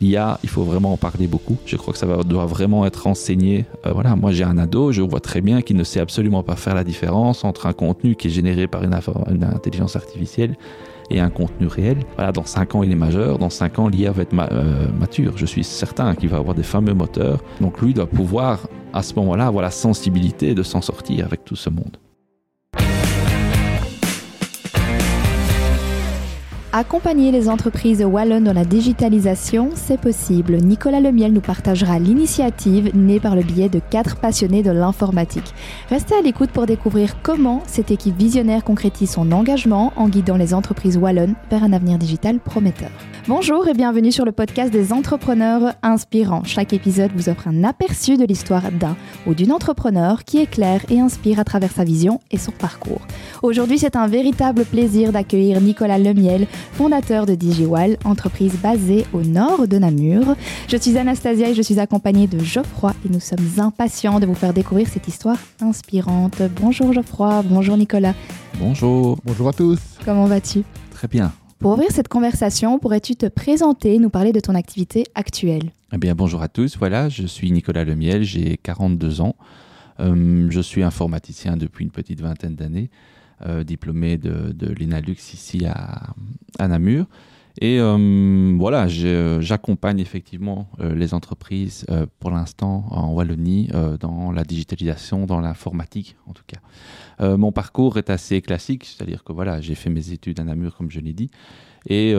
L'IA, il faut vraiment en parler beaucoup. Je crois que ça doit vraiment être enseigné. Euh, voilà, moi j'ai un ado, je vois très bien qu'il ne sait absolument pas faire la différence entre un contenu qui est généré par une, intelligence artificielle et un contenu réel. Voilà, dans 5 ans il est majeur, dans 5 ans l'IA va être euh, mature. Je suis certain qu'il va avoir des fameux moteurs. Donc lui doit pouvoir à ce moment-là avoir la sensibilité de s'en sortir avec tout ce monde. Accompagner les entreprises wallonnes dans la digitalisation, c'est possible. Nicolas Lemiel nous partagera l'initiative née par le biais de quatre passionnés de l'informatique. Restez à l'écoute pour découvrir comment cette équipe visionnaire concrétise son engagement en guidant les entreprises wallonnes vers un avenir digital prometteur. Bonjour et bienvenue sur le podcast des entrepreneurs inspirants. Chaque épisode vous offre un aperçu de l'histoire d'un ou d'une entrepreneur qui éclaire et inspire à travers sa vision et son parcours. Aujourd'hui, c'est un véritable plaisir d'accueillir Nicolas Lemiel, fondateur de DigiWall, entreprise basée au nord de Namur. Je suis Anastasia et je suis accompagnée de Geoffroy et nous sommes impatients de vous faire découvrir cette histoire inspirante. Bonjour Geoffroy, bonjour Nicolas. Bonjour. Bonjour à tous. Comment vas-tu? Très bien. Pour ouvrir cette conversation, pourrais-tu te présenter, nous parler de ton activité actuelle? Eh bien, bonjour à tous. Voilà, je suis Nicolas Lemiel, j'ai 42 ans. Euh, je suis informaticien depuis une petite vingtaine d'années. Euh, diplômé de, l'ENALUX ici à, Namur. Et euh, voilà, euh, j'accompagne effectivement les entreprises pour l'instant en Wallonie dans la digitalisation, dans l'informatique en tout cas. mon parcours est assez classique, c'est-à-dire que voilà, j'ai fait mes études à Namur comme je l'ai dit, et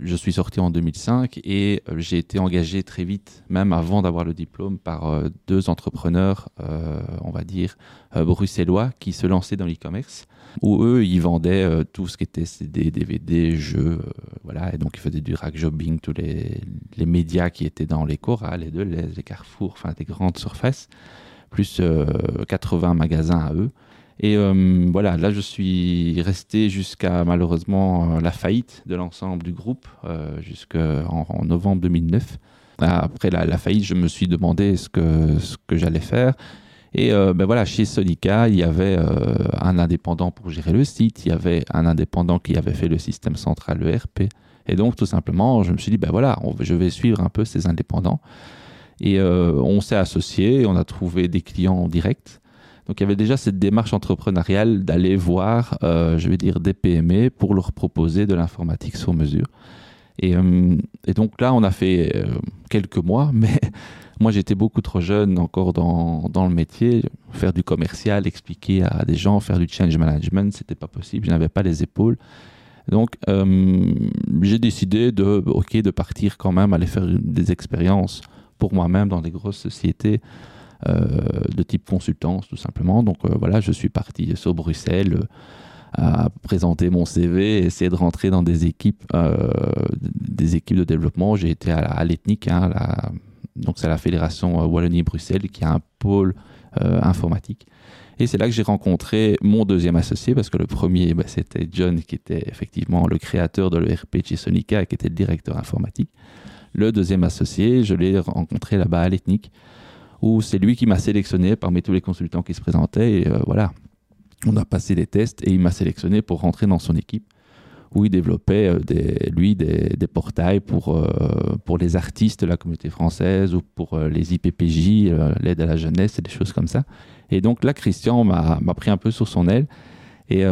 je suis sorti en 2005 et euh, j'ai été engagé très vite, même avant d'avoir le diplôme, par euh, deux entrepreneurs, euh, on va dire, bruxellois qui se lançaient dans l'e-commerce, où eux, ils vendaient tout ce qui était CD, DVD, jeux, voilà, et donc ils faisaient du rack jobbing, tous les, les médias qui étaient dans les Cora, les Deleuze, les Carrefour, enfin des grandes surfaces, plus 80 magasins à eux. Et euh, voilà, là je suis resté jusqu'à malheureusement euh, la faillite de l'ensemble du groupe, euh, jusqu'en en novembre 2009. Après la, faillite, je me suis demandé ce que, ce que j'allais faire. Et ben voilà, chez Sonica, il y avait un indépendant pour gérer le site, il y avait un indépendant qui avait fait le système central ERP. Et donc, tout simplement, je me suis dit, ben voilà, je vais suivre un peu ces indépendants. Et on s'est associé, on a trouvé des clients en direct. Donc il y avait déjà cette démarche entrepreneuriale d'aller voir, euh, je vais dire, des PME pour leur proposer de l'informatique sur mesure. Et, euh, donc là, on a fait euh, quelques mois, mais moi j'étais beaucoup trop jeune encore dans, le métier. Faire du commercial, expliquer à des gens, faire du change management, c'était pas possible. Je n'avais pas les épaules. Donc j'ai décidé de, de partir quand même, aller faire des expériences pour moi-même dans des grosses sociétés de type consultance tout simplement. Donc euh, voilà, je suis parti sur Bruxelles euh, à présenter mon CV, essayer de rentrer dans des équipes, des équipes de développement. J'ai été à, l'Ethnique, hein, donc c'est la fédération Wallonie-Bruxelles qui a un pôle informatique. Et c'est là que j'ai rencontré mon deuxième associé, parce que le premier, bah, c'était John, qui était effectivement le créateur de l'ERP chez Sonica, qui était le directeur informatique. Le deuxième associé, je l'ai rencontré là-bas à l'Ethnique où c'est lui qui m'a sélectionné parmi tous les consultants qui se présentaient. Et euh, voilà, on a passé des tests et il m'a sélectionné pour rentrer dans son équipe où il développait, euh, des, lui, des, portails pour, euh, pour les artistes de la communauté française ou pour les IPPJ, l'aide à la jeunesse et des choses comme ça. Et donc là, Christian m'a pris un peu sur son aile et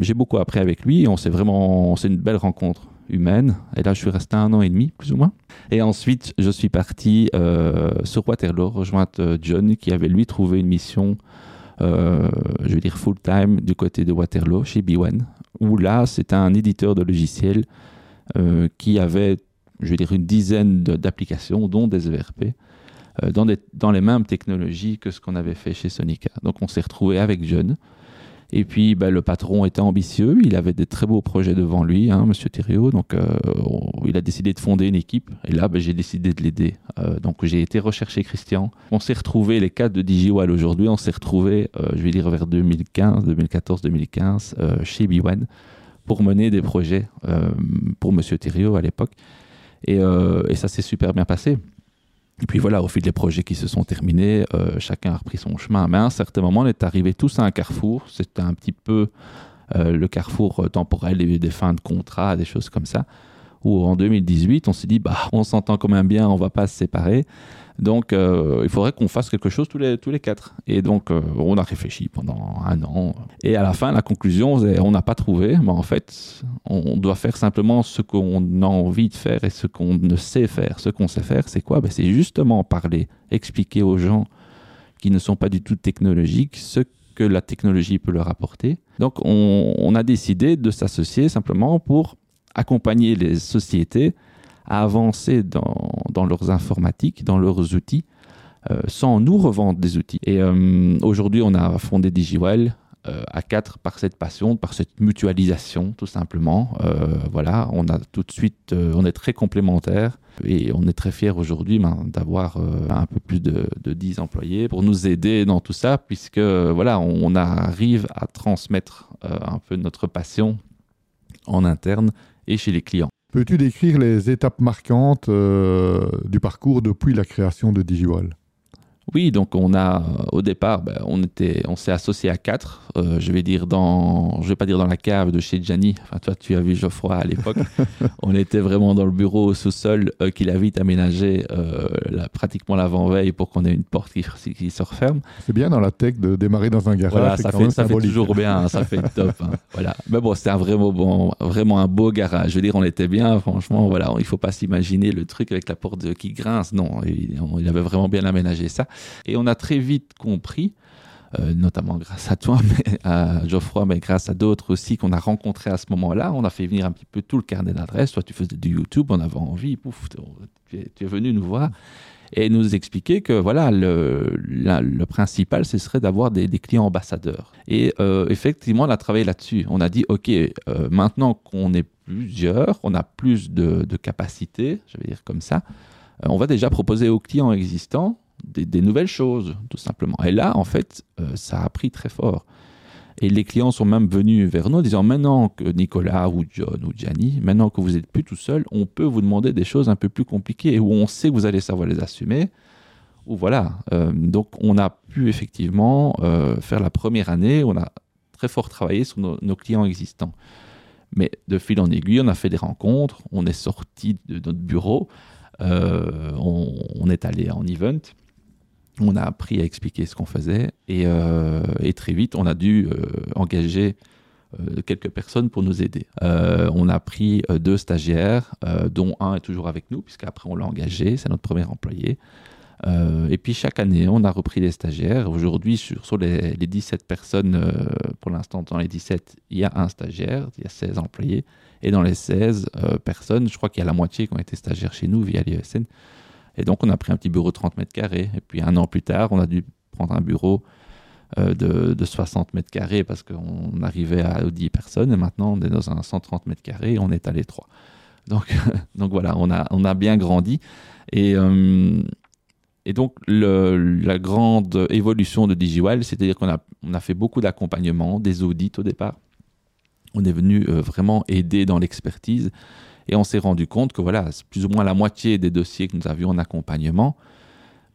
j'ai beaucoup appris avec lui. On s'est vraiment, c'est une belle rencontre humaine. Et là, je suis resté un an et demi, plus ou moins. Et ensuite, je suis parti euh, sur Waterloo, rejoindre euh, John, qui avait lui trouvé une mission, euh, je veux dire full-time, du côté de Waterloo, chez B1, où là, c'était un éditeur de logiciels qui avait, je veux dire, une dizaine d'applications, dont des ERP. Dans, dans, les mêmes technologies que ce qu'on avait fait chez Sonica. Donc on s'est retrouvé avec John et puis, bah, le patron était ambitieux, il avait des très beaux projets devant lui, hein, Monsieur Thériault. Donc, euh, il a décidé de fonder une équipe. Et là, bah, j'ai décidé de l'aider. Euh, donc, j'ai été rechercher Christian. On s'est retrouvé les quatre de DigiWall aujourd'hui. On s'est retrouvé, euh, je vais dire vers 2015, 2014, 2015, chez B1 pour mener des projets pour Monsieur Thériault à l'époque. Et ça s'est super bien passé. Et puis voilà, au fil des projets qui se sont terminés, euh, chacun a repris son chemin. Mais à un certain moment, on est arrivé tous à un carrefour. C'était un petit peu euh, le carrefour temporel des, des fins de contrat, des choses comme ça, où en 2018, on s'est dit, bah, on s'entend quand même bien, on va pas se séparer. Donc, euh, il faudrait qu'on fasse quelque chose tous les, tous les quatre. Et donc, euh, on a réfléchi pendant un an. Et à la fin, la conclusion, on n'a pas trouvé. Mais en fait, on doit faire simplement ce qu'on a envie de faire et ce qu'on ne sait faire. Ce qu'on sait faire, c'est quoi? Ben, C'est justement parler, expliquer aux gens qui ne sont pas du tout technologiques ce que la technologie peut leur apporter. Donc, on, on a décidé de s'associer simplement pour accompagner les sociétés à avancer dans, leurs informatiques, dans leurs outils, euh, sans nous revendre des outils. Et euh, aujourd'hui, on a fondé DigiWell euh, à quatre par cette passion, par cette mutualisation, tout simplement. Voilà, on a tout de suite, on est très complémentaires et on est très fiers aujourd'hui ben, d'avoir un peu plus de, de 10 employés pour nous aider dans tout ça, puisque voilà, on, arrive à transmettre un peu notre passion en interne et chez les clients. Peux-tu décrire les étapes marquantes euh, du parcours depuis la création de DigiWall Oui, donc on a au départ, ben, on était, on s'est associé à quatre. Euh, je vais dire dans, je vais pas dire dans la cave de chez Gianni. Enfin, toi, tu as vu Geoffroy à l'époque. on était vraiment dans le bureau au sous-sol euh, qu'il a vite aménagé euh, pratiquement l'avant-veille pour qu'on ait une porte qui, qui se referme. C'est bien dans la tech de démarrer dans un garage. Voilà, ça fait, ça toujours bien, hein, ça fait top. hein, voilà. Mais bon, c'était un vraiment bon, vraiment un beau garage. Je veux dire, on était bien, franchement. Voilà, il faut pas s'imaginer le truc avec la porte qui grince. Non, il, on- il avait vraiment bien aménagé ça. Et on a très vite compris. euh, notamment grâce à toi, mais à Geoffroy, mais grâce à d'autres aussi qu'on a rencontrés à ce moment-là. On a fait venir un petit peu tout le carnet d'adresses. Toi, tu faisais du YouTube, on avait envie, pouf, tu es, venu nous voir et nous expliquer que voilà le, principal ce serait d'avoir des, clients ambassadeurs et euh, effectivement on a travaillé là-dessus on a dit ok euh, maintenant qu'on est plusieurs on a plus de, de capacité je vais dire comme ça on va déjà proposer aux clients existants des, nouvelles choses tout simplement et là en fait euh, ça a pris très fort et les clients sont même venus vers nous en disant maintenant que Nicolas ou John ou Gianni, maintenant que vous n'êtes plus tout seul, on peut vous demander des choses un peu plus compliquées où on sait que vous allez savoir les assumer. Ou voilà. Euh, donc on a pu effectivement euh, faire la première année, on a très fort travaillé sur nos, clients existants. Mais de fil en aiguille, on a fait des rencontres, on est sorti de notre bureau, on est allé en event, on a appris à expliquer ce qu'on faisait et, euh, très vite, on a dû euh, engager euh, quelques personnes pour nous aider. On a pris deux stagiaires, dont un est toujours avec nous, puisqu'après on l'a engagé, c'est notre premier employé. Et puis chaque année, on a repris des stagiaires. Aujourd'hui, sur, les, les 17 personnes, pour l'instant, dans les 17, il y a un stagiaire, il y a 16 employés. Et dans les 16 euh, personnes, je crois qu'il y a la moitié qui ont été stagiaires chez nous via l'IESN. Et donc, on a pris un petit bureau de 30 mètres carrés. Et puis, un an plus tard, on a dû prendre un bureau euh, de, de 60 mètres carrés parce qu'on arrivait à 10 personnes. Et maintenant, on est dans un 130 mètres carrés et on est à l'étroit. Donc, donc voilà, on a, on a bien grandi. Et, euh, et donc, la grande évolution de DigiWell, c'est-à-dire qu'on a, on a fait beaucoup d'accompagnement, des audits au départ. On est venu euh, vraiment aider dans l'expertise. Et on s'est rendu compte que voilà, plus ou moins la moitié des dossiers que nous avions en accompagnement,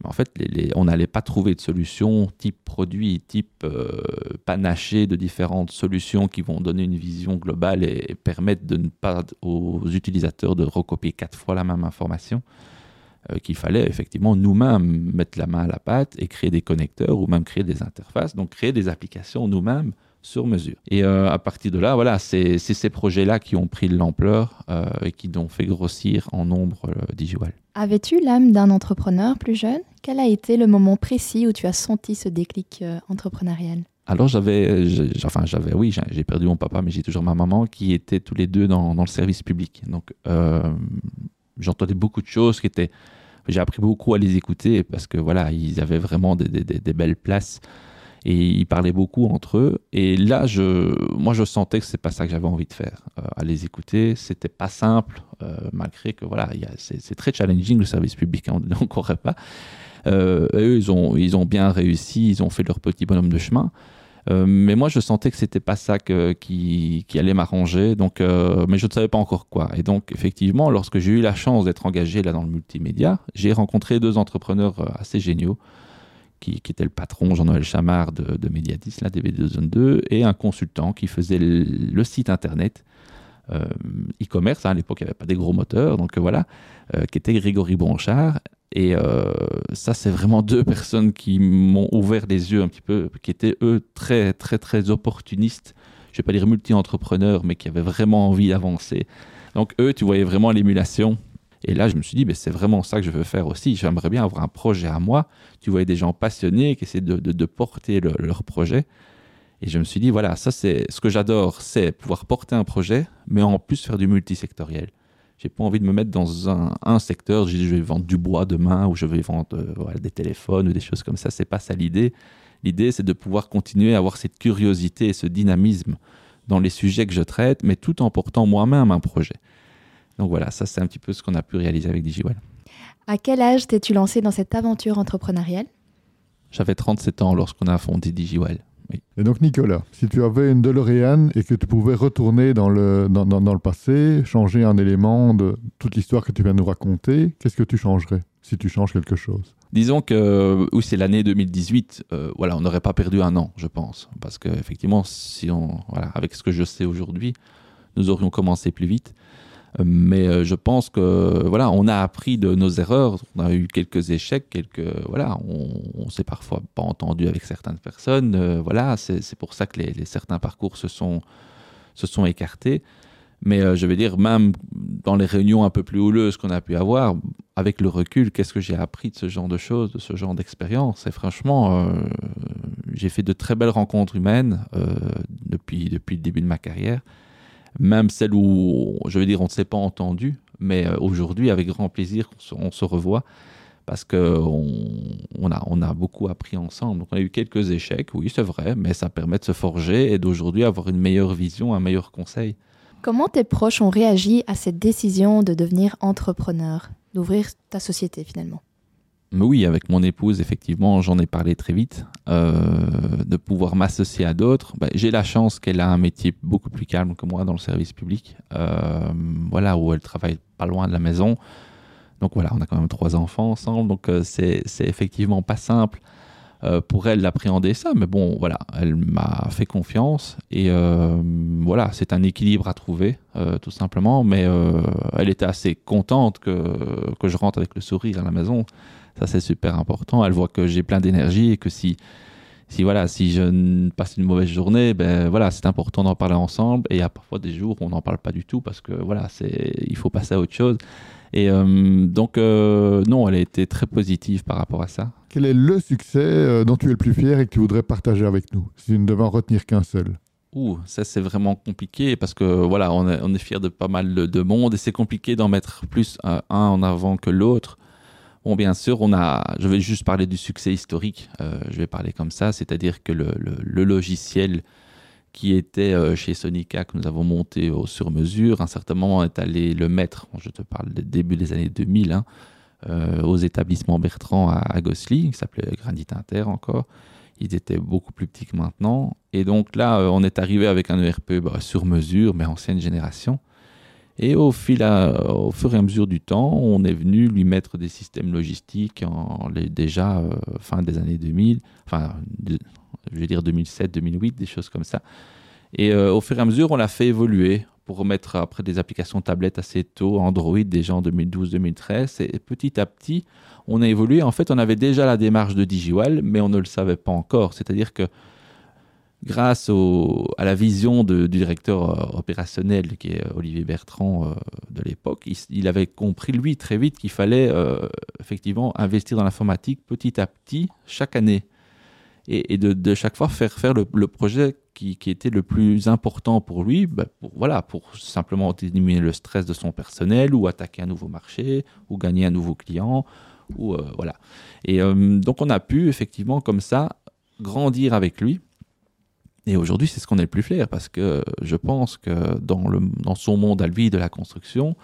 mais en fait, on n'allait pas trouver de solution type produit, type euh, panaché de différentes solutions qui vont donner une vision globale et, et permettre de ne pas aux utilisateurs de recopier quatre fois la même information. euh, qu'il fallait effectivement nous-mêmes mettre la main à la pâte et créer des connecteurs ou même créer des interfaces, donc créer des applications nous-mêmes sur mesure. Et euh, à partir de là, voilà, c'est ces projets-là qui ont pris de l'ampleur euh, et qui ont fait grossir en nombre euh. Avais-tu l'âme d'un entrepreneur plus jeune? Quel a été le moment précis où tu as senti ce déclic euh, entrepreneurial? Alors j'avais, enfin j'avais, oui, j'ai perdu mon papa, mais j'ai toujours ma maman qui étaient tous les deux dans, dans le service public. Donc j'entendais beaucoup de choses qui étaient, j'ai appris beaucoup à les écouter parce que voilà, ils avaient vraiment des, des- des- des belles places et ils parlaient beaucoup entre eux. Et là, je, moi, je sentais que c'est pas ça que j'avais envie de faire. Euh, à les écouter, c'était pas simple, euh, malgré que voilà, c'est très challenging le service public, hein, on ne croirait pas. Euh, eux, ils ont, ils ont bien réussi, ils ont fait leur petit bonhomme de chemin. Euh, mais moi, je sentais que c'était pas ça que- qui, qui allait m'arranger. Donc, euh, mais je ne savais pas encore quoi. Et donc, effectivement, lorsque j'ai eu la chance d'être engagé là dans le multimédia, j'ai rencontré deux entrepreneurs euh, assez géniaux, qui, étaient le patron Jean-Noël Chamard de, de Mediadis, la DB2 Zone 2, et un consultant qui faisait le, site internet e-commerce. Hein, à l'époque, il n'y avait pas des gros moteurs, donc voilà, qui était Grégory Bronchard. Et ça, c'est vraiment deux personnes qui m'ont ouvert les yeux un petit peu, qui étaient eux très, très, très opportunistes. Je vais pas dire multi-entrepreneurs, mais qui avaient vraiment envie d'avancer. Donc eux, tu voyais vraiment l'émulation et là, je me suis dit, mais c'est vraiment ça que je veux faire aussi. J'aimerais bien avoir un projet à moi. Tu voyais des gens passionnés qui essaient de, porter leur projet. Et je me suis dit, voilà, ça c'est ce que j'adore, c'est pouvoir porter un projet, mais en plus faire du multisectoriel. J'ai pas envie de me mettre dans un, secteur, je, je vais vendre du bois demain ou je vais vendre euh, des téléphones ou des choses comme ça. C'est pas ça l'idée. L'idée, c'est de pouvoir continuer à avoir cette curiosité et ce dynamisme dans les sujets que je traite, mais tout en portant moi-même un projet. Donc voilà, ça c'est un petit peu ce qu'on a pu réaliser avec DigiWell. À quel âge t'es-tu lancé dans cette aventure entrepreneuriale? J'avais 37 ans lorsqu'on a fondé DigiWell. Et donc Nicolas, si tu avais une DeLorean et que tu pouvais retourner dans le, dans, dans, le passé, changer un élément de toute l'histoire que tu viens de nous raconter, qu'est-ce que tu changerais si tu changes quelque chose? Disons que oui, c'est l'année 2018. Euh, voilà, on n'aurait pas perdu un an, je pense, parce qu'effectivement, si on, voilà, avec ce que je sais aujourd'hui, nous aurions commencé plus vite. Mais euh, je pense que voilà, on a appris de nos erreurs, on a eu quelques échecs, quelques voilà, on, s'est parfois pas entendu avec certaines personnes. Euh, voilà, c'est pour ça que les, certains parcours se sont se sont écartés. Mais euh, je vais dire, même dans les réunions un peu plus houleuses qu'on a pu avoir, avec le recul, qu'est-ce que j'ai appris de ce genre de choses, de ce genre d'expérience? Et franchement, j'ai fait de très belles rencontres humaines depuis, depuis le début de ma carrière même celle où, je veux dire, on ne s'est pas entendu, mais euh, aujourd'hui, avec grand plaisir, on se, revoit parce qu'on on a, on a beaucoup appris ensemble. On a eu quelques échecs, oui, c'est vrai, mais ça permet de se forger et d'aujourd'hui avoir une meilleure vision, un meilleur conseil. Comment tes proches ont réagi à cette décision de devenir entrepreneur, d'ouvrir ta société finalement? Oui, avec mon épouse, effectivement, j'en ai parlé très vite, euh, de pouvoir m'associer à d'autres. Ben, j'ai la chance qu'elle a un métier beaucoup plus calme que moi dans le service public, euh, voilà, où elle travaille pas loin de la maison. Donc voilà, on a quand même trois enfants ensemble, donc euh, c'est effectivement pas simple pour elle d'appréhender ça, mais bon, voilà, elle m'a fait confiance et voilà, c'est un équilibre à trouver, tout simplement, mais elle était assez contente que, que je rentre avec le sourire à la maison. Ça, c'est super important. Elle voit que j'ai plein d'énergie et que si, si, voilà, si je passe une mauvaise journée, ben, voilà, c'est important d'en parler ensemble. Et il y a parfois des jours où on n'en parle pas du tout parce que voilà, c'est, il faut passer à autre chose. Et euh, donc, euh, non, elle a été très positive par rapport à ça. Quel est le succès euh, dont tu es le plus fier et que tu voudrais partager avec nous, si tu ne devais en retenir qu'un seul? Ouh, ça c'est vraiment compliqué parce que voilà, on est, fier de pas mal de, monde et c'est compliqué d'en mettre plus un en avant que l'autre. Bon, bien sûr, on a. Je vais juste parler du succès historique. Euh, je vais parler comme ça, c'est-à-dire que le, logiciel qui était euh, chez Sonica que nous avons monté au sur-mesure, à un certain moment est allé le mettre. Je te parle du début des années 2000, hein, euh, aux établissements Bertrand à, Gossely, qui s'appelait Granit Inter encore. Ils étaient beaucoup plus petits que maintenant. Et donc là, on est arrivé avec un ERP bah, sur mesure, mais ancienne génération. Et au, fil au fur et à mesure du temps, on est venu lui mettre des systèmes logistiques en déjà euh, fin des années 2000, enfin, je vais dire 2007, 2008, des choses comme ça. Et euh, au fur et à mesure, on l'a fait évoluer pour mettre après des applications tablettes assez tôt, Android déjà en 2012-2013. Et petit à petit, on a évolué. En fait, on avait déjà la démarche de DigiWell, mais on ne le savait pas encore. C'est-à-dire que grâce à la vision du directeur euh, opérationnel qui est euh, Olivier Bertrand euh, de l'époque, il, avait compris lui très vite qu'il fallait effectivement investir dans l'informatique petit à petit chaque année et, de, chaque fois faire faire le, projet qui, était le plus important pour lui, bah, pour, voilà, pour simplement diminuer le stress de son personnel ou attaquer un nouveau marché ou gagner un nouveau client ou voilà. Et donc on a pu effectivement comme ça grandir avec lui et aujourd'hui, c'est ce qu'on est le plus fier parce que je pense que dans son monde à lui de la construction,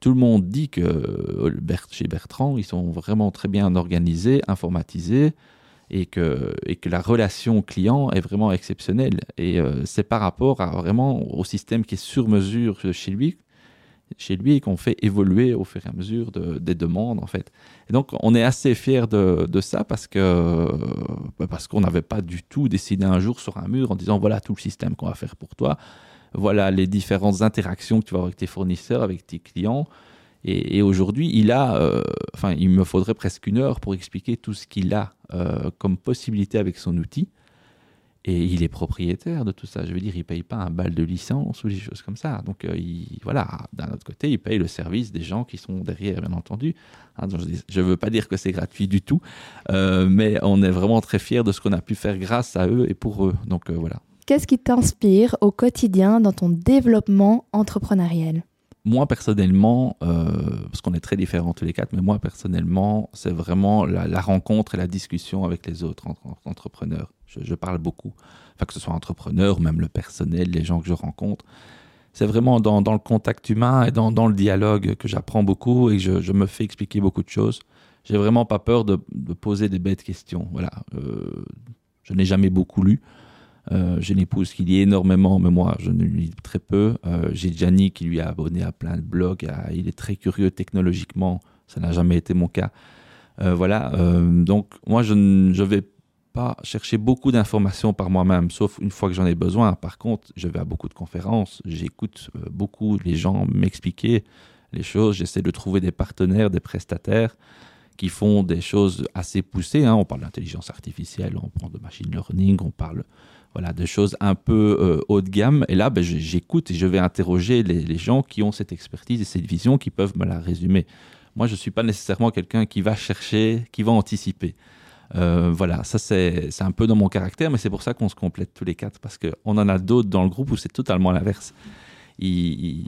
tout le monde dit que euh, chez Bertrand, ils sont vraiment très bien organisés, informatisés et que, et que la relation client est vraiment exceptionnelle. Et euh, c'est par rapport à, vraiment au système qui est sur mesure chez lui chez lui et qu'on fait évoluer au fur et à mesure des demandes en fait. Et donc on est assez fier de, ça parce que bah, parce qu'on n'avait pas du tout décidé un jour sur un mur en disant voilà tout le système qu'on va faire pour toi. voilà les différentes interactions que tu vas avoir avec tes fournisseurs, avec tes clients. Et, aujourd'hui, il a, euh, enfin, il me faudrait presque une heure pour expliquer tout ce qu'il a euh, comme possibilité avec son outil. Et il est propriétaire de tout ça. Je veux dire, il paye pas un bal de licence ou des choses comme ça. Donc, euh, voilà, d'un autre côté, il paye le service des gens qui sont derrière, bien entendu. Hein, je ne veux pas dire que c'est gratuit du tout, mais on est vraiment très fiers de ce qu'on a pu faire grâce à eux et pour eux. Donc, voilà. Qu'est-ce qui t'inspire au quotidien dans ton développement entrepreneurial? Moi personnellement, euh, parce qu'on est très différents tous les quatre, mais moi personnellement, c'est vraiment la, rencontre et la discussion avec les autres entrepreneurs. Je, parle beaucoup, enfin que ce soit entrepreneur, même le personnel, les gens que je rencontre. C'est vraiment dans, le contact humain et dans, le dialogue que j'apprends beaucoup et que je, me fais expliquer beaucoup de choses. J'ai vraiment pas peur de, poser des bêtes questions. Voilà, euh, je n'ai jamais beaucoup lu. Euh, j'ai une épouse qui lit énormément, mais moi, je ne lis très peu. Euh, j'ai Gianni qui lui a abonné à plein de blogs. il est très curieux technologiquement. Ça n'a jamais été mon cas. Euh, voilà. donc, moi, je ne vais pas chercher beaucoup d'informations par moi-même, sauf une fois que j'en ai besoin. Par contre, je vais à beaucoup de conférences. J'écoute beaucoup les gens m'expliquer les choses. J'essaie de trouver des partenaires, des prestataires qui font des choses assez poussées. Hein. On parle d'intelligence artificielle, on parle de machine learning, on parle voilà, de choses un peu euh, haut de gamme. Et là, ben, j'écoute et je vais interroger les, gens qui ont cette expertise et cette vision qui peuvent me la résumer. Moi, je ne suis pas nécessairement quelqu'un qui va chercher, qui va anticiper. Euh, voilà, ça c'est un peu dans mon caractère, mais c'est pour ça qu'on se complète tous les quatre, parce qu'on en a d'autres dans le groupe où c'est totalement l'inverse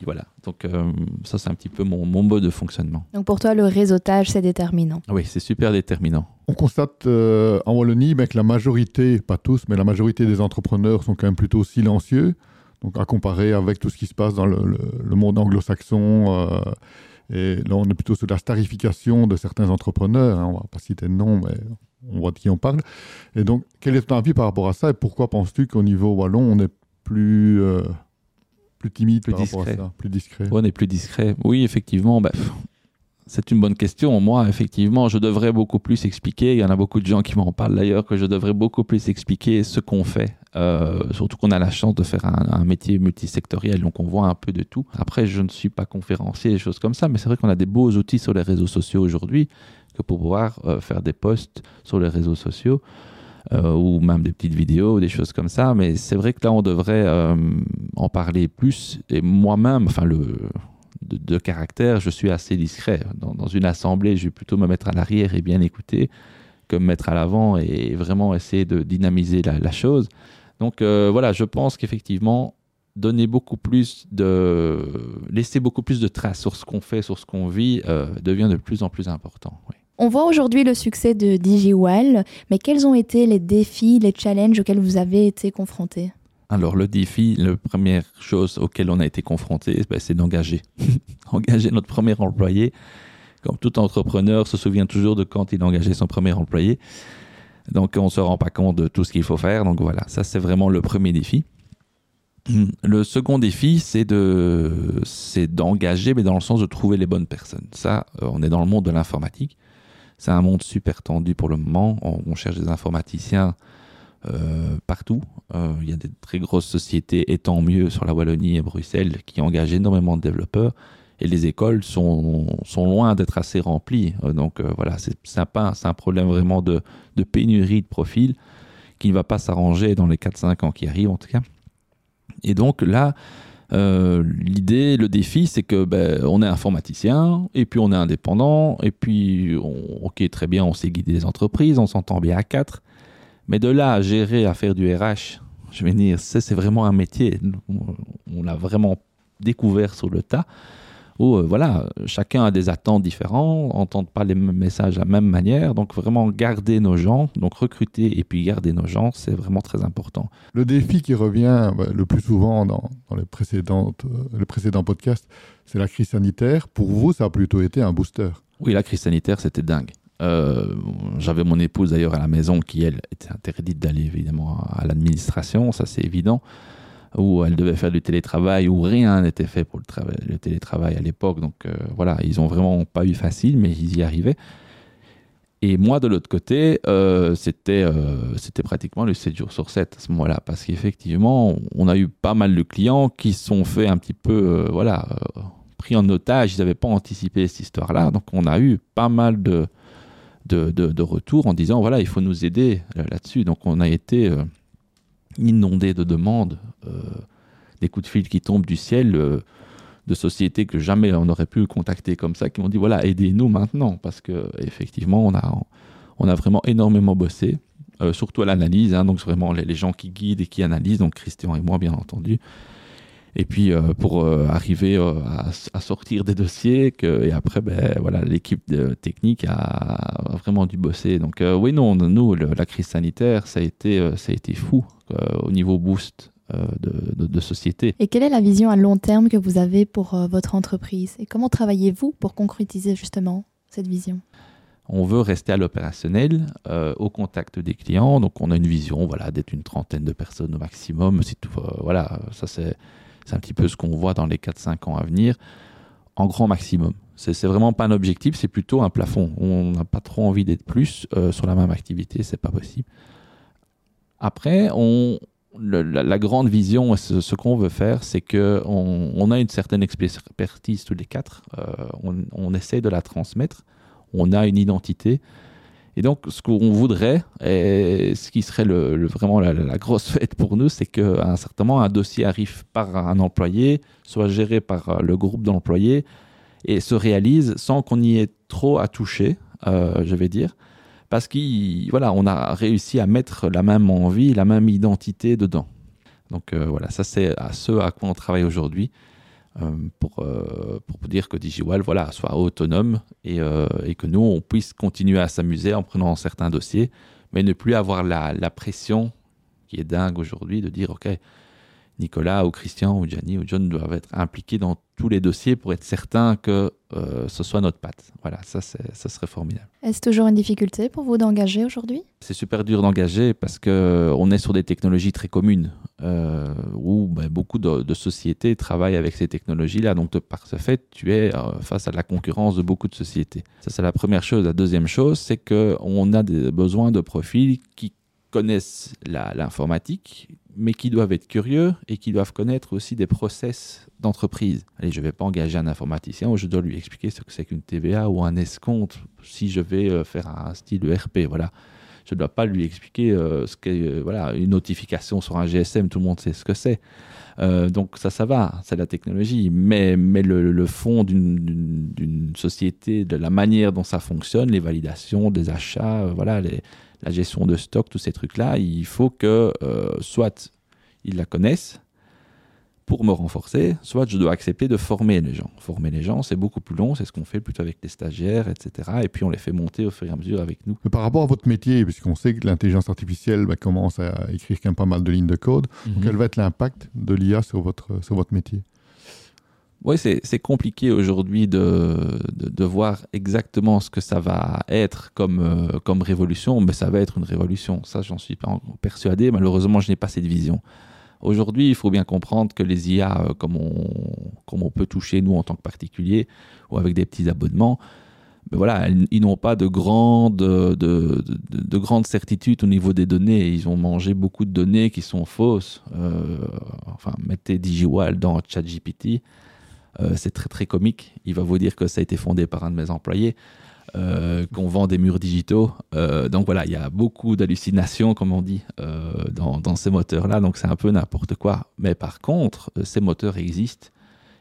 voilà. Donc euh, ça, c'est un petit peu mon, mode de fonctionnement. Donc pour toi, le réseautage, c'est déterminant. Oui, c'est super déterminant. On constate euh, en Wallonie ben, que la majorité, pas tous, mais la majorité des entrepreneurs sont quand même plutôt silencieux. Donc à comparer avec tout ce qui se passe dans le, monde anglo-saxon. Euh, et là, on est plutôt sur la starification de certains entrepreneurs. Hein. on ne va pas citer de nom, mais on voit de qui on parle. Et donc, quel est ton avis par rapport à ça Et pourquoi penses-tu qu'au niveau wallon, on est plus plus timide plus discret. plus discret. on est plus discret. Oui, effectivement, bah, c'est une bonne question. Moi, effectivement, je devrais beaucoup plus expliquer. Il y en a beaucoup de gens qui m'en parlent d'ailleurs que je devrais beaucoup plus expliquer ce qu'on fait. Euh, surtout qu'on a la chance de faire un, métier multisectoriel, donc on voit un peu de tout. Après, je ne suis pas conférencier, des choses comme ça, mais c'est vrai qu'on a des beaux outils sur les réseaux sociaux aujourd'hui que pour pouvoir euh, faire des posts sur les réseaux sociaux. Euh, ou même des petites vidéos, des choses comme ça. Mais c'est vrai que là, on devrait euh, en parler plus. Et moi-même, enfin, de, caractère, je suis assez discret. Dans, une assemblée, je vais plutôt me mettre à l'arrière et bien écouter que me mettre à l'avant et vraiment essayer de dynamiser la, chose. Donc euh, voilà, je pense qu'effectivement, donner beaucoup plus de. laisser beaucoup plus de traces sur ce qu'on fait, sur ce qu'on vit, devient de plus en plus important. Oui. On voit aujourd'hui le succès de DigiWall, mais quels ont été les défis, les challenges auxquels vous avez été confrontés? Alors le défi, la première chose auquel on a été confronté, ben, c'est d'engager. engager notre premier employé. Comme tout entrepreneur se souvient toujours de quand il a engagé son premier employé. Donc on ne se rend pas compte de tout ce qu'il faut faire. Donc voilà, ça c'est vraiment le premier défi. Le second défi, c'est de, c'est d'engager, mais dans le sens de trouver les bonnes personnes. Ça, euh, on est dans le monde de l'informatique. C'est un monde super tendu pour le moment. On, cherche des informaticiens euh, partout. Euh, il y a des très grosses sociétés, et tant mieux, sur la Wallonie et Bruxelles, qui engagent énormément de développeurs. Et les écoles sont, sont loin d'être assez remplies. Euh, donc voilà, c'est sympa. Un problème vraiment de, de pénurie de profils qui ne va pas s'arranger dans les 4-5 ans qui arrivent, en tout cas. Et donc là, euh, l'idée, le défi, c'est que ben, on est informaticien, et puis on est indépendant, et puis, ok, très bien, on sait guider les entreprises, on s'entend bien à quatre, mais de là à gérer, à faire du RH, je vais dire, c'est vraiment un métier. On l'a vraiment découvert sur le tas où euh, voilà, chacun a des attentes différentes, n'entendent pas les mêmes messages de la même manière. Donc vraiment garder nos gens, donc recruter et puis garder nos gens, c'est vraiment très important. Le défi qui revient bah, le plus souvent dans, les, précédentes, euh, les précédents podcasts, c'est la crise sanitaire. Pour vous, ça a plutôt été un booster. Oui, la crise sanitaire, c'était dingue. Euh, j'avais mon épouse d'ailleurs à la maison qui, elle, était interdite d'aller évidemment à l'administration, ça c'est évident où elle devait faire du télétravail, où rien n'était fait pour le, télétravail à l'époque. Donc euh, voilà, ils ont vraiment pas eu facile, mais ils y arrivaient. Et moi, de l'autre côté, euh, c'était euh, c'était pratiquement le 7 jours sur 7 à ce moment-là, parce qu'effectivement, on a eu pas mal de clients qui sont fait un petit peu, voilà, pris en otage, ils n'avaient pas anticipé cette histoire-là, donc on a eu pas mal de, de, de, retours en disant, voilà, il faut nous aider là-dessus. Donc on a été inondé de demandes, des coups de fil qui tombent du ciel de sociétés que jamais on aurait pu contacter comme ça, qui m'ont dit voilà, aidez-nous maintenant, parce que effectivement, on a, on a vraiment énormément bossé, euh, surtout à l'analyse, hein, donc vraiment les, gens qui guident et qui analysent, donc Christian et moi, bien entendu. Et puis euh, pour euh, arriver à, sortir des dossiers, et après, ben, voilà, l'équipe technique a, vraiment dû bosser. Donc oui, non, nous, la crise sanitaire, ça a été, ça a été fou au niveau boost euh, de, société. Et quelle est la vision à long terme que vous avez pour euh, votre entreprise? Et comment travaillez-vous pour concrétiser justement cette vision? On veut rester à l'opérationnel, euh, au contact des clients. Donc, on a une vision, voilà, d'être une trentaine de personnes au maximum. Tout, voilà, ça c'est, un petit peu ce qu'on voit dans les 4-5 ans à venir, en grand maximum. C'est, c'est vraiment pas un objectif, c'est plutôt un plafond. On n'a pas trop envie d'être plus sur la même activité, c'est pas possible. Après, on, la, grande vision, ce, qu'on veut faire, c'est qu'on on a une certaine expertise tous les quatre. Euh, on, essaie de la transmettre. On a une identité. Et donc, ce qu'on voudrait, et ce qui serait vraiment la, grosse fête pour nous, c'est qu'à un certain moment, un dossier arrive par un employé, soit géré par le groupe d'employés, et se réalise sans qu'on y ait trop à toucher, euh, je vais dire parce qu'on voilà, on a réussi à mettre la même envie, la même identité dedans. Donc euh, voilà, ça c'est à ce à quoi on travaille aujourd'hui euh, pour, euh, pour dire que DigiWall voilà, soit autonome et, et, que nous, on puisse continuer à s'amuser en prenant certains dossiers, mais ne plus avoir la, la pression qui est dingue aujourd'hui de dire, OK, Nicolas ou Christian ou Gianni ou John doivent être impliqués dans tous les dossiers pour être certain que euh, ce soit notre patte. Voilà, ça, ça serait formidable. Est-ce toujours une difficulté pour vous d'engager aujourd'hui? C'est super dur d'engager parce qu'on euh, est sur des technologies très communes euh, où ben, beaucoup de, sociétés travaillent avec ces technologies-là. Donc, par ce fait, tu es face à la concurrence de beaucoup de sociétés. Ça, c'est la première chose. La deuxième chose, c'est qu'on a des besoins de profils qui connaissent l'informatique, mais qui doivent être curieux et qui doivent connaître aussi des process d'entreprise. Allez, je ne vais pas engager un informaticien où je dois lui expliquer ce que c'est qu'une TVA ou un escompte si je vais euh, faire un style ERP. Voilà. Je ne dois pas lui expliquer euh, ce qu'est euh, voilà, une notification sur un GSM, tout le monde sait ce que c'est. donc ça, ça va, c'est la technologie. Mais, mais le, fond d'une société, de la manière dont ça fonctionne, les validations, des achats, voilà, les, la gestion de stock, tous ces trucs-là, il faut que euh, soit ils la connaissent pour me renforcer, soit je dois accepter de former les gens. Former les gens, c'est beaucoup plus long, c'est ce qu'on fait plutôt avec les stagiaires, etc. Et puis on les fait monter au fur et à mesure avec nous. par rapport à votre métier, puisqu'on sait que l'intelligence artificielle bah, commence à écrire quand même pas mal de lignes de code, mhm. quel va être l'impact de l'IA sur votre, sur votre métier? Oui, c'est compliqué aujourd'hui de, de, voir exactement ce que ça va être comme, euh, comme révolution, mais ça va être une révolution. Ça, j'en suis persuadé. Malheureusement, je n'ai pas cette vision. Aujourd'hui, il faut bien comprendre que les IA, euh, comme on, comme on peut toucher nous en tant que particuliers ou avec des petits abonnements, ben voilà, ils n'ont pas de grande, de, de, de, grande certitude au niveau des données. Ils ont mangé beaucoup de données qui sont fausses. Euh, enfin, mettez DigiWall dans ChatGPT euh, c'est très très comique. Il va vous dire que ça a été fondé par un de mes employés, euh, qu'on vend des murs digitaux. Euh, donc voilà, il y a beaucoup d'hallucinations, comme on dit, dans, ces moteurs-là. Donc c'est un peu n'importe quoi. Mais par contre, ces moteurs existent.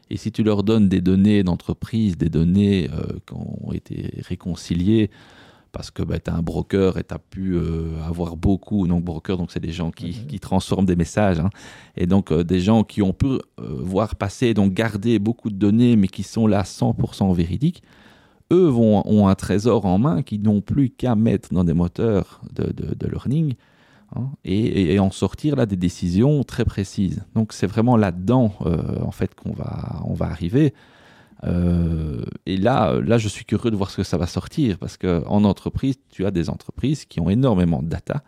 Et si tu leur donnes des données d'entreprise, des données qui ont été réconciliées, parce que bah, tu as un broker et tu as pu euh, avoir beaucoup. Donc, broker, donc c'est des gens qui, mhm. qui, transforment des messages. Hein. et donc, euh, des gens qui ont pu euh, voir passer, donc garder beaucoup de données, mais qui sont là 100% véridiques. Eux vont, ont un trésor en main qu'ils n'ont plus qu'à mettre dans des moteurs de, de, learning hein, et, et, en sortir là des décisions très précises. Donc, c'est vraiment là-dedans, en fait, qu'on va, on va arriver. Euh, et là, là, je suis curieux de voir ce que ça va sortir parce qu'en entreprise, tu as des entreprises qui ont énormément de data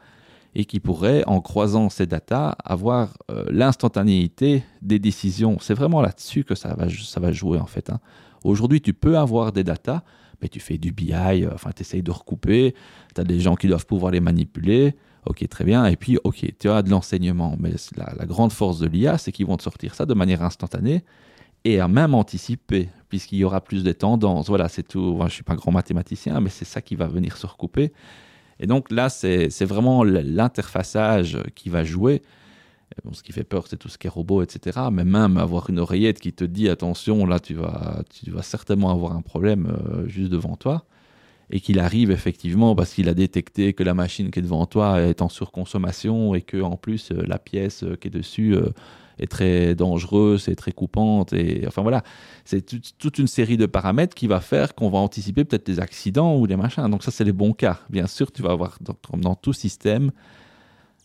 et qui pourraient, en croisant ces data, avoir euh, l'instantanéité des décisions. C'est vraiment là-dessus que ça va, ça va jouer en fait. Hein. Aujourd'hui, tu peux avoir des data, mais tu fais du BI, enfin, tu essayes de recouper, tu as des gens qui doivent pouvoir les manipuler. Ok, très bien. Et puis, ok, tu as de l'enseignement. Mais la, la, grande force de l'IA, c'est qu'ils vont te sortir ça de manière instantanée et à même anticiper, puisqu'il y aura plus de tendances. Voilà, c'est tout. je ne suis pas grand mathématicien, mais c'est ça qui va venir se recouper. Et donc là, c'est vraiment l'interfaçage qui va jouer. ce qui fait peur, c'est tout ce qui est robot, etc. Mais même avoir une oreillette qui te dit attention, là, tu vas, tu vas certainement avoir un problème euh, juste devant toi. Et qu'il arrive effectivement parce qu'il a détecté que la machine qui est devant toi est en surconsommation et que en plus euh, la pièce euh, qui est dessus est très dangereuse, et très coupante. Et enfin voilà, c'est toute une série de paramètres qui va faire qu'on va anticiper peut-être des accidents ou des machins. Donc ça, c'est les bons cas. Bien sûr, tu vas avoir comme dans tout système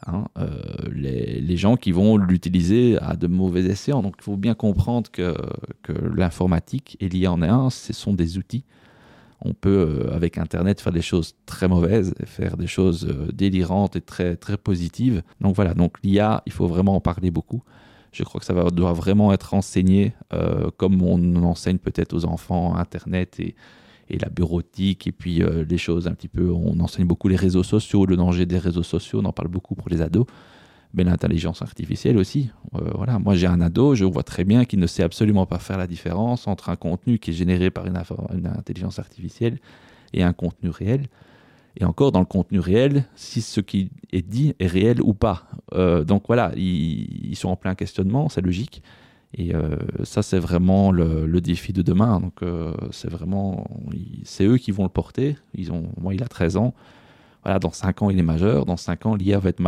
hein, euh, les, gens qui vont l'utiliser à de mauvais escients. Donc il faut bien comprendre que, que l'informatique et l'IA en est un, ce sont des outils. On peut, euh, avec Internet, faire des choses très mauvaises faire des choses euh, délirantes et très, très positives. Donc voilà, donc l'IA, il faut vraiment en parler beaucoup. Je crois que ça doit vraiment être enseigné euh, comme on enseigne peut-être aux enfants Internet et, la bureautique et puis euh, les choses un petit peu. On enseigne beaucoup les réseaux sociaux, le danger des réseaux sociaux, on en parle beaucoup pour les ados. Mais l'intelligence artificielle aussi. Euh, voilà, moi j'ai un ado, je vois très bien qu'il ne sait absolument pas faire la différence entre un contenu qui est généré par une intelligence artificielle et un contenu réel et encore dans le contenu réel, si ce qui est dit est réel ou pas. Euh, donc voilà, ils, sont en plein questionnement, c'est logique. Et euh, ça, c'est vraiment le, défi de demain. Donc euh, c'est vraiment, c'est eux qui vont le porter. Ils ont, moi, il a 13 ans. Voilà, dans 5 ans, il est majeur. Dans 5 ans, l'IA va être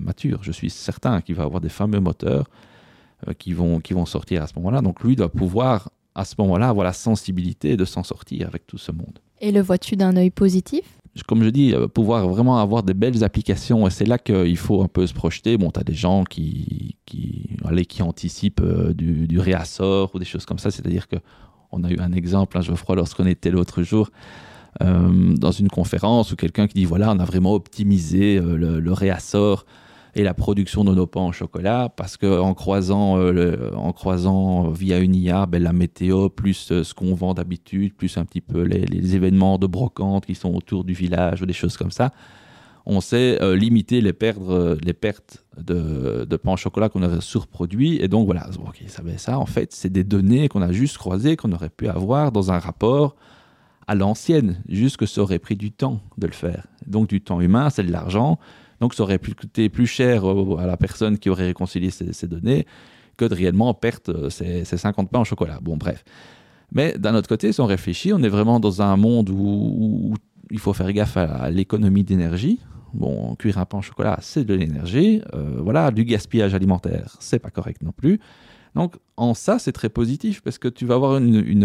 mature. Je suis certain qu'il va avoir des fameux moteurs qui, vont, qui vont sortir à ce moment-là. Donc lui doit pouvoir, à ce moment-là, avoir la sensibilité de s'en sortir avec tout ce monde. Et le vois-tu d'un œil positif? Comme je dis, euh, pouvoir vraiment avoir des belles applications. Et c'est là qu'il faut un peu se projeter. Bon, tu as des gens qui, qui, qui anticipent euh, du, du, réassort ou des choses comme ça. C'est-à-dire qu'on a eu un exemple, hein, Geoffroy, lorsqu'on était l'autre jour euh, dans une conférence où quelqu'un qui dit voilà, on a vraiment optimisé le, le réassort et la production de nos pains au chocolat parce que en croisant, euh, en croisant via une IA ben, la météo plus euh, ce qu'on vend d'habitude plus un petit peu les, événements de brocante qui sont autour du village ou des choses comme ça on sait euh, limiter les, les pertes de, de pain au chocolat qu'on avait surproduit. Et donc voilà. Ok ça ça. En fait c'est des données qu'on a juste croisées qu'on aurait pu avoir dans un rapport à l'ancienne juste que ça aurait pris du temps de le faire. Donc du temps humain c'est de l'argent donc ça aurait pu coûter plus cher à la personne qui aurait réconcilié ces, données que de réellement perdre ces, 50 pains en chocolat. Bon, bref. Mais d'un autre côté, si on réfléchit, on est vraiment dans un monde où, il faut faire gaffe à, l'économie d'énergie. Bon, cuire un pain au chocolat, c'est de l'énergie. Euh, voilà, du gaspillage alimentaire, c'est pas correct non plus. Donc, en ça, c'est très positif parce que tu vas avoir une,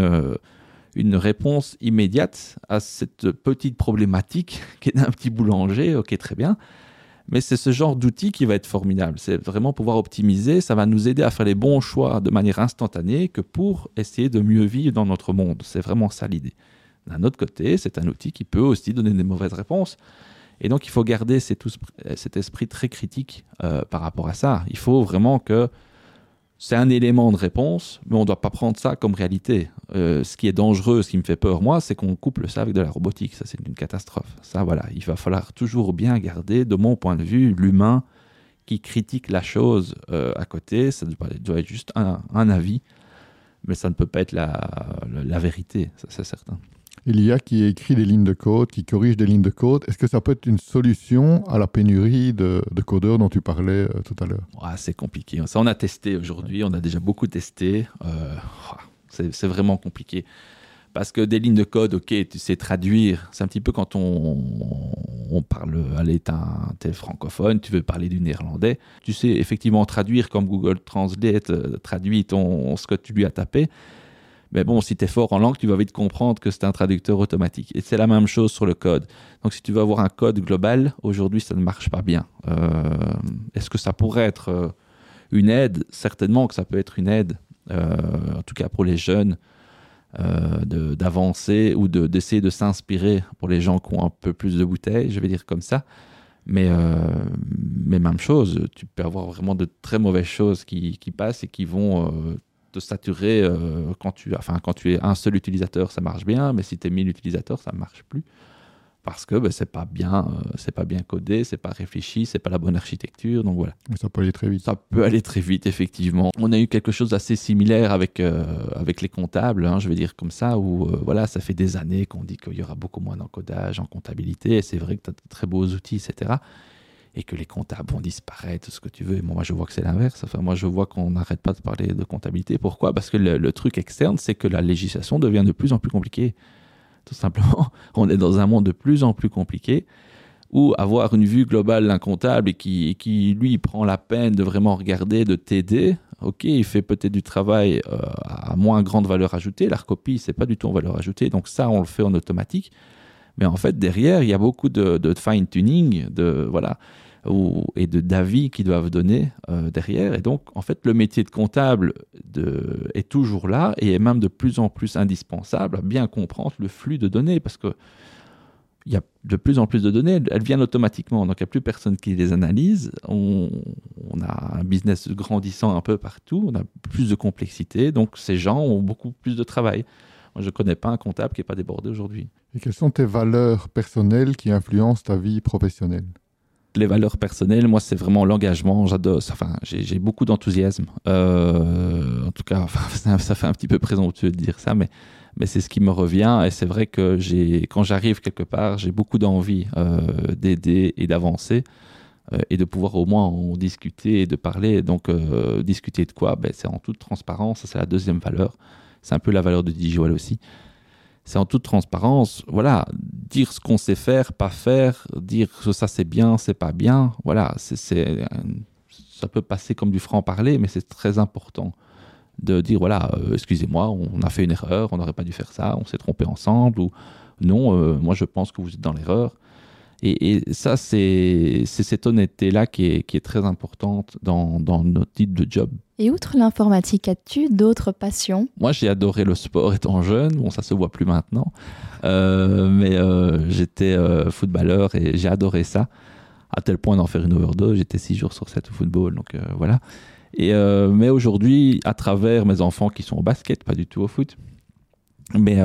réponse immédiate à cette petite problématique qui est un petit boulanger. Ok, très bien. Mais c'est ce genre d'outil qui va être formidable. C'est vraiment pouvoir optimiser. Ça va nous aider à faire les bons choix de manière instantanée que pour essayer de mieux vivre dans notre monde. C'est vraiment ça l'idée. D'un autre côté, c'est un outil qui peut aussi donner des mauvaises réponses. Et donc, il faut garder cet, esprit très critique euh, par rapport à ça. Il faut vraiment que c'est un élément de réponse, mais on ne doit pas prendre ça comme réalité. Euh, ce qui est dangereux, ce qui me fait peur, moi, c'est qu'on couple ça avec de la robotique. Ça, c'est une catastrophe. Ça, voilà, il va falloir toujours bien garder, de mon point de vue, l'humain qui critique la chose euh, à côté. Ça doit, être juste un, avis, mais ça ne peut pas être la vérité, ça c'est certain il y a qui écrit des lignes de code, qui corrige des lignes de code. Est-ce que ça peut être une solution à la pénurie de, codeurs dont tu parlais euh, tout à l'heure? C'est compliqué. Ça, on a testé aujourd'hui, on a déjà beaucoup testé. Euh, c'est vraiment compliqué. Parce que des lignes de code, ok, tu sais traduire. C'est un petit peu quand on, on parle, allez, t'es francophone, tu veux parler du néerlandais. Tu sais effectivement traduire comme Google Translate euh, traduit ton, ce que tu lui as tapé. Mais bon, si tu es fort en langue, tu vas vite comprendre que c'est un traducteur automatique. Et c'est la même chose sur le code. Donc si tu veux avoir un code global, aujourd'hui, ça ne marche pas bien. Euh, est-ce que ça pourrait être euh, une aide? Certainement que ça peut être une aide, euh, en tout cas pour les jeunes, d'avancer ou d'essayer de, s'inspirer pour les gens qui ont un peu plus de bouteilles, je vais dire comme ça. Mais, même chose, tu peux avoir vraiment de très mauvaises choses qui passent et qui vont te saturer euh, quand, tu, enfin, quand tu es un seul utilisateur, ça marche bien, mais si tu es 1000 utilisateurs, ça ne marche plus. Parce que ben, c'est pas bien, euh, c'est pas bien codé, c'est pas réfléchi, c'est pas la bonne architecture, donc voilà. ça peut aller très vite. Ça peut aller très vite, effectivement. On a eu quelque chose d'assez similaire avec, euh, avec les comptables, hein, je vais dire comme ça, où voilà, ça fait des années qu'on dit qu'il y aura beaucoup moins d'encodage en comptabilité, et c'est vrai que tu as de très beaux outils, etc et que les comptables vont disparaître, ce que tu veux. moi, je vois que c'est l'inverse. Enfin, moi, je vois qu'on n'arrête pas de parler de comptabilité. Pourquoi? Parce que le, truc externe, c'est que la législation devient de plus en plus compliquée. Tout simplement, on est dans un monde de plus en plus compliqué où avoir une vue globale d'un comptable et qui, qui, lui, prend la peine de vraiment regarder, de t'aider, ok, il fait peut-être du travail euh, à moins grande valeur ajoutée. La recopie, c'est pas du tout en valeur ajoutée. Donc ça, on le fait en automatique. Mais en fait, derrière, il y a beaucoup de, de fine-tuning, de voilà et de d'avis qu'ils doivent donner euh, derrière. Et donc, en fait, le métier de comptable de, est toujours là et est même de plus en plus indispensable à bien comprendre le flux de données parce que il y a de plus en plus de données, elles viennent automatiquement, donc il n'y a plus personne qui les analyse. On, on, a un business grandissant un peu partout, on a plus de complexité, donc ces gens ont beaucoup plus de travail. Moi, je ne connais pas un comptable qui n'est pas débordé aujourd'hui. Et quelles sont tes valeurs personnelles qui influencent ta vie professionnelle? Les valeurs personnelles, moi, c'est vraiment l'engagement. J'adore. Enfin, j'ai beaucoup d'enthousiasme. Euh, en tout cas, ça, fait un petit peu présomptueux de dire ça, mais, mais c'est ce qui me revient. Et c'est vrai que quand j'arrive quelque part, j'ai beaucoup d'envie euh, d'aider et d'avancer. Euh, et de pouvoir au moins en discuter et de parler. Donc, discuter de quoi? Ben, C'est en toute transparence. C'est la deuxième valeur. C'est un peu la valeur de Digital aussi c'est en toute transparence. Voilà, dire ce qu'on sait faire, pas faire, dire que ça c'est bien, c'est pas bien. Voilà, c'est, ça peut passer comme du franc-parler, mais c'est très important de dire voilà, euh, excusez-moi, on a fait une erreur, on n'aurait pas dû faire ça, on s'est trompé ensemble, ou non, euh, moi je pense que vous êtes dans l'erreur. Et, ça, c'est cette honnêteté-là qui est, très importante dans notre type de job. Et outre l'informatique, as-tu d'autres passions? Moi, j'ai adoré le sport étant jeune. Bon, ça se voit plus maintenant. Euh, mais euh, j'étais euh, footballeur et j'ai adoré ça. À tel point d'en faire une overdose. J'étais six jours sur 7 au football. Donc voilà. Et, mais aujourd'hui, à travers mes enfants qui sont au basket, pas du tout au foot, mais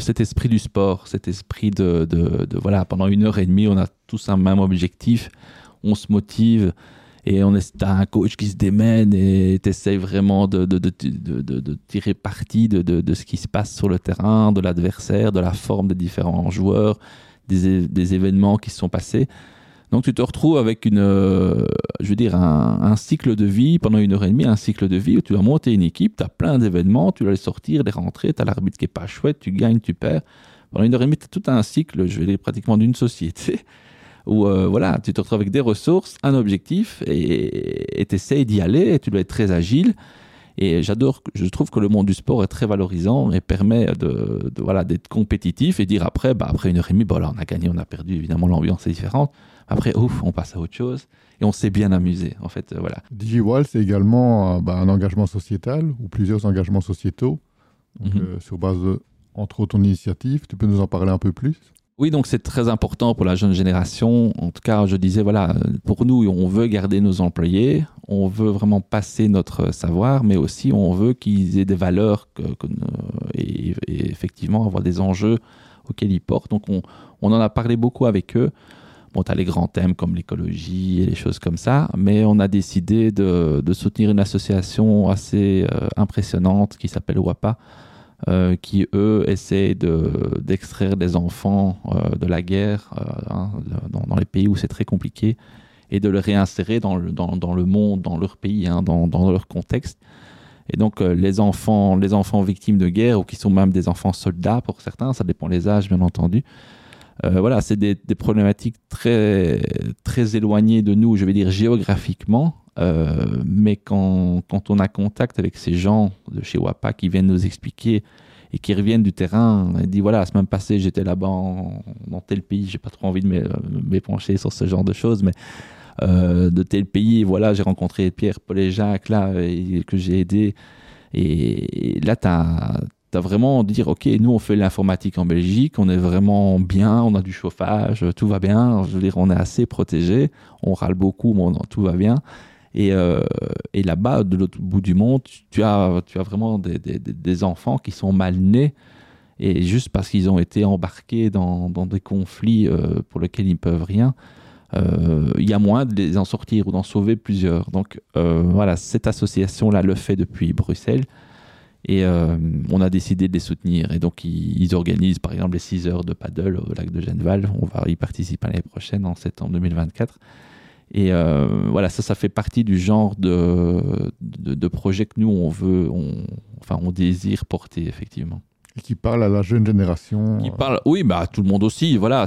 cet esprit du sport, cet esprit de, voilà, pendant une heure et demie, on a tous un même objectif, on se motive et on est un coach qui se démène et t'essayes vraiment de, de, tirer parti de, ce qui se passe sur le terrain, de l'adversaire, de la forme des différents joueurs, des, des événements qui se sont passés. Donc tu te retrouves avec une, euh, je veux dire, un, cycle de vie pendant une heure et demie, un cycle de vie où tu vas monter une équipe, tu as plein d'événements, tu vas les sortir, les rentrer, tu as l'arbitre qui est pas chouette, tu gagnes, tu perds. Pendant une heure et demie, tu as tout un cycle, je vais dire, pratiquement d'une société où euh, voilà, tu te retrouves avec des ressources, un objectif et tu essayes d'y aller et tu dois être très agile. Et j'adore, je trouve que le monde du sport est très valorisant et permet de, voilà d'être compétitif et dire après, bah après une heure et demie, bon on a gagné, on a perdu, évidemment l'ambiance est différente. Après, ouf, on passe à autre chose et on s'est bien amusé. En fait, euh, voilà. DigiWall, c'est également euh, bah, un engagement sociétal ou plusieurs engagements sociétaux mhm. euh, sur base de, entre autres, ton initiative. Tu peux nous en parler un peu plus? Oui, donc c'est très important pour la jeune génération. En tout cas, je disais, voilà, pour nous, on veut garder nos employés, on veut vraiment passer notre savoir, mais aussi on veut qu'ils aient des valeurs et, effectivement avoir des enjeux auxquels ils portent. Donc on, on en a parlé beaucoup avec eux. Bon, tu as les grands thèmes comme l'écologie et les choses comme ça, mais on a décidé de, soutenir une association assez euh, impressionnante qui s'appelle WAPA, euh, qui eux essaient d'extraire des enfants euh, de la guerre hein, dans, les pays où c'est très compliqué et de les réinsérer dans le, dans, le monde, dans leur pays, hein, dans, dans, leur contexte. Et donc les enfants, les enfants victimes de guerre ou qui sont même des enfants soldats pour certains, ça dépend des âges bien entendu, euh, voilà, c'est des, problématiques très, très éloignées de nous, je vais dire géographiquement. Euh, mais quand, quand, on a contact avec ces gens de chez WAPA qui viennent nous expliquer et qui reviennent du terrain et disent voilà, la semaine passée, j'étais là-bas dans tel pays, j'ai pas trop envie de m'épancher sur ce genre de choses, mais euh, de tel pays, voilà, j'ai rencontré Pierre, Paul et Jacques là, et, que j'ai aidé. Et, là, tu as vraiment dire, OK, nous, on fait l'informatique en Belgique, on est vraiment bien, on a du chauffage, tout va bien. Je veux dire, on est assez protégé, on râle beaucoup, mais tout va bien. Et, et là-bas, de l'autre bout du monde, tu as, tu as vraiment des, des, des enfants qui sont mal nés et juste parce qu'ils ont été embarqués dans, dans des conflits pour lesquels ils ne peuvent rien, il y a moins de les en sortir ou d'en sauver plusieurs. Donc voilà, cette association-là le fait depuis Bruxelles. Et euh, on a décidé de les soutenir. Et donc, ils, organisent par exemple les 6 heures de paddle au lac de Genneval. On va y participer l'année prochaine, en septembre 2024. Et euh, voilà, ça, ça fait partie du genre de, de, projet que nous, on veut, on, enfin, on désire porter, effectivement. Et qui parle à la jeune génération. Qui parle, oui, bah, tout le monde aussi. Voilà,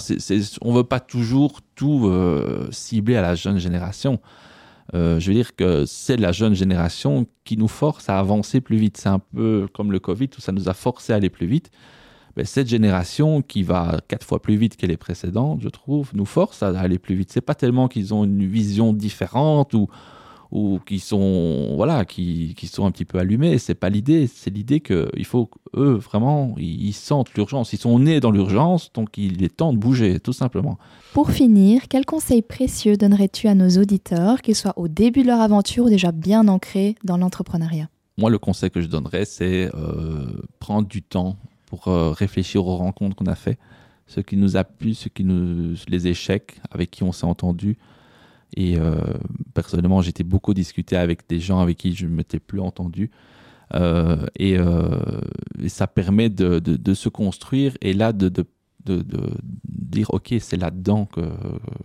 on ne veut pas toujours tout euh, cibler à la jeune génération. Euh, je veux dire que c'est la jeune génération qui nous force à avancer plus vite. C'est un peu comme le Covid, où ça nous a forcé à aller plus vite. Mais cette génération qui va quatre fois plus vite que les précédentes, je trouve, nous force à aller plus vite. C'est pas tellement qu'ils ont une vision différente ou, ou qui sont voilà qui, qui, sont un petit peu allumés c'est pas l'idée. C'est l'idée que il faut eux vraiment ils, sentent l'urgence. Ils sont nés dans l'urgence donc il est temps de bouger tout simplement. Pour finir quel conseil précieux donnerais-tu à nos auditeurs qu'ils soient au début de leur aventure ou déjà bien ancrés dans l'entrepreneuriat? Moi le conseil que je donnerais c'est euh, prendre du temps pour euh, réfléchir aux rencontres qu'on a fait ce qui nous a plu ce qui nous les échecs avec qui on s'est entendu et euh, personnellement, j'étais beaucoup discuté avec des gens avec qui je ne m'étais plus entendu. Euh, euh, et, ça permet de, de, se construire et là de, de dire ok c'est là-dedans que,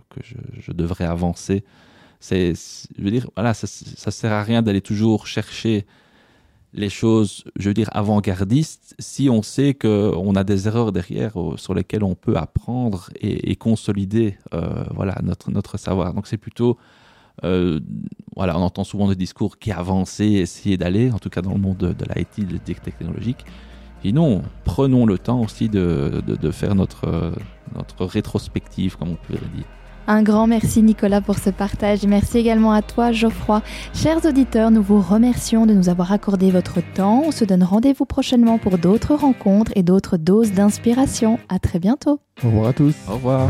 que je, je, devrais avancer. C'est, je veux dire voilà ça, ça sert à rien d'aller toujours chercher les choses, je veux dire, avant-gardistes, si on sait qu'on a des erreurs derrière euh, sur lesquelles on peut apprendre et, consolider euh, voilà, notre, notre savoir. Donc c'est plutôt, euh, voilà, on entend souvent des discours qui avancent, essayer d'aller, en tout cas dans le monde de, de l'IT, de technologique. Et non, prenons le temps aussi de, de, faire notre, notre rétrospective, comme on pourrait dire. Un grand merci Nicolas pour ce partage. Merci également à toi Geoffroy. Chers auditeurs, nous vous remercions de nous avoir accordé votre temps. On se donne rendez-vous prochainement pour d'autres rencontres et d'autres doses d'inspiration. À très bientôt. Au revoir à tous. Au revoir.